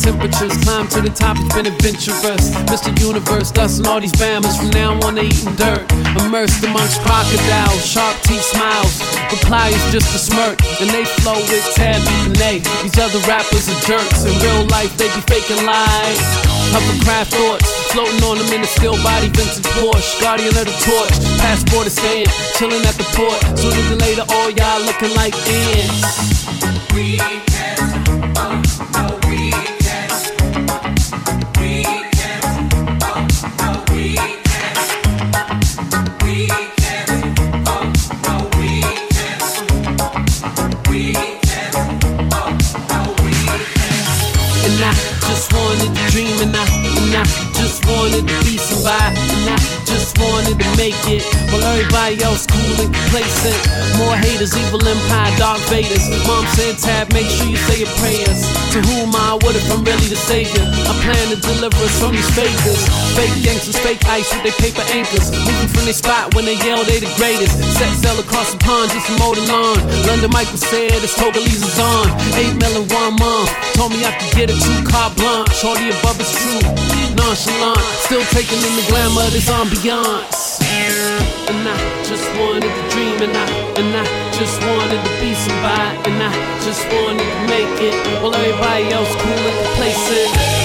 temperatures. Climb to the top, it's been adventurous. Mr. Universe, dusting all these bammers from now on they eating dirt. Immersed amongst crocodiles, sharp teeth smiles. Reply is just a smirk, and they flow with Tabby and they. These other rappers are jerks. In real life, they be faking lies. Hovercraft thoughts, floating on them in a still body, vintage Porsche. Guardian of the torch, passport is staying, chilling at the port. Sooner than later, all y'all looking like ants. Everybody else cool and complacent. More haters, evil empire, dark Vaders. Mom said, Tab, make sure you say your prayers. To whom I would if I'm really the savior. I plan to deliver us from these fakers. Fake gangsters, fake ice with their paper anchors. Moving from their spot when they yell they the greatest. Set sail across the pond just to mow the lawn. London Michael said it's Togolese is on. Eight million one month. Told me I could get a two car blunt. Shorty above is true. Nonchalant. Still taking in the glamour of this ambiance. And I just wanted to dream and I and I just wanted to be somebody and I just wanted to make it while everybody else cool and complacent.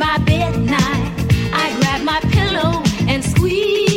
my bed at night, I grab my pillow and squeeze.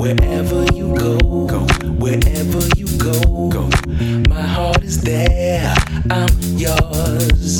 Wherever you go, go. Wherever you go, go. My heart is there. I'm yours.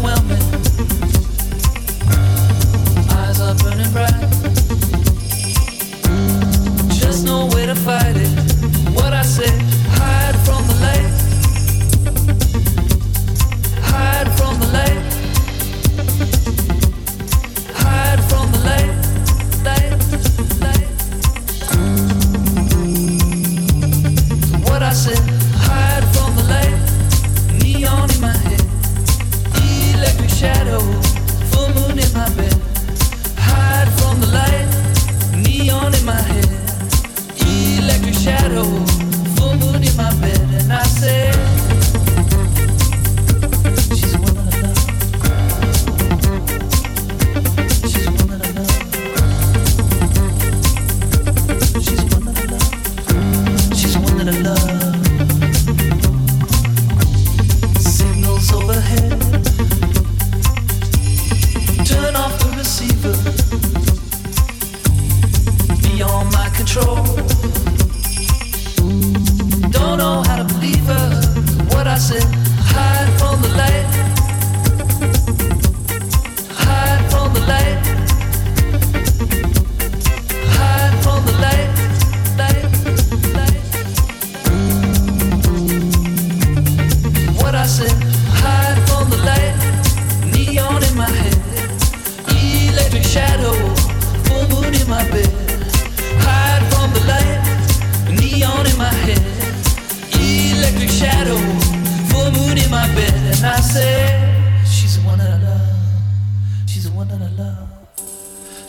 overwhelming. Eyes are burning bright.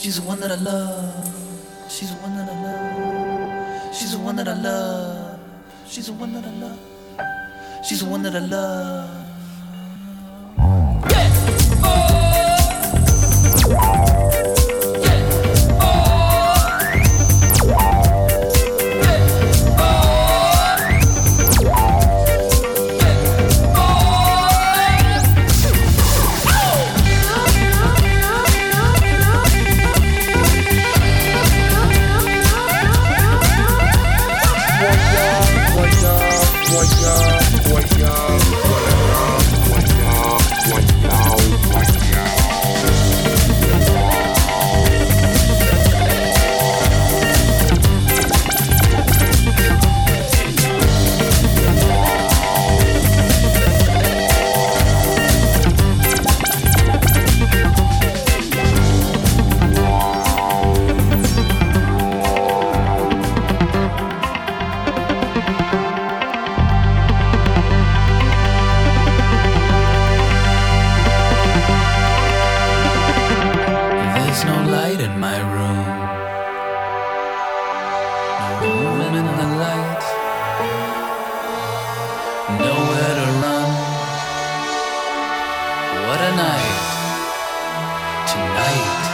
She's the one that I love. She's the one that I love. She's the one that I love. She's the one that I love. She's the one that I love. night.